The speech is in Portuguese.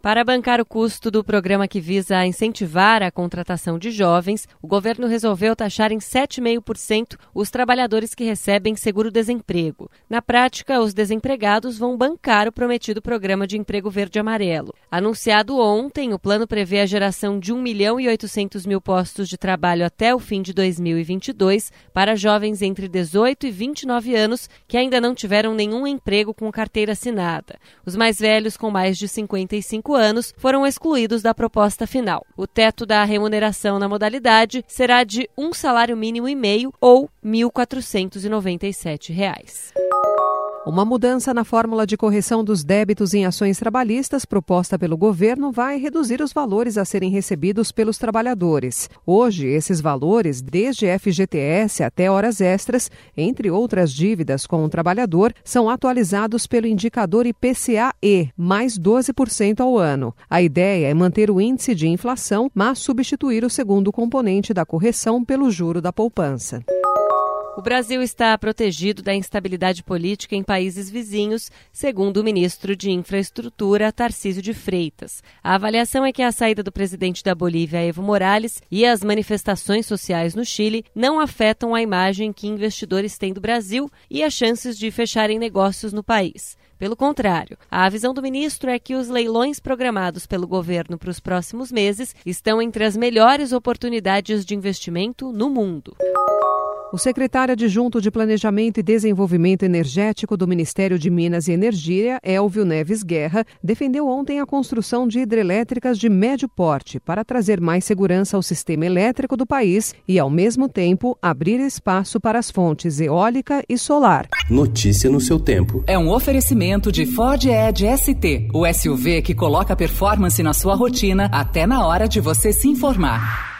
Para bancar o custo do programa que visa incentivar a contratação de jovens, o governo resolveu taxar em 7,5% os trabalhadores que recebem seguro-desemprego. Na prática, os desempregados vão bancar o prometido programa de emprego verde-amarelo. Anunciado ontem, o plano prevê a geração de 1 milhão e 800 mil postos de trabalho até o fim de 2022 para jovens entre 18 e 29 anos que ainda não tiveram nenhum emprego com carteira assinada. Os mais velhos, com mais de 55 anos foram excluídos da proposta final. O teto da remuneração na modalidade será de um salário mínimo e meio ou R$ 1.497. Uma mudança na fórmula de correção dos débitos em ações trabalhistas proposta pelo governo vai reduzir os valores a serem recebidos pelos trabalhadores. Hoje, esses valores, desde FGTS até horas extras, entre outras dívidas com o trabalhador, são atualizados pelo indicador IPCA-E, mais 12% ao ano. A ideia é manter o índice de inflação, mas substituir o segundo componente da correção pelo juro da poupança. O Brasil está protegido da instabilidade política em países vizinhos, segundo o ministro de Infraestrutura, Tarcísio de Freitas. A avaliação é que a saída do presidente da Bolívia, Evo Morales, e as manifestações sociais no Chile não afetam a imagem que investidores têm do Brasil e as chances de fecharem negócios no país. Pelo contrário, a visão do ministro é que os leilões programados pelo governo para os próximos meses estão entre as melhores oportunidades de investimento no mundo. O secretário adjunto de Planejamento e Desenvolvimento Energético do Ministério de Minas e Energia, Elvio Neves Guerra, defendeu ontem a construção de hidrelétricas de médio porte para trazer mais segurança ao sistema elétrico do país e, ao mesmo tempo, abrir espaço para as fontes eólica e solar. Notícia no seu tempo. É um oferecimento de Ford Edge ST, o SUV que coloca performance na sua rotina até na hora de você se informar.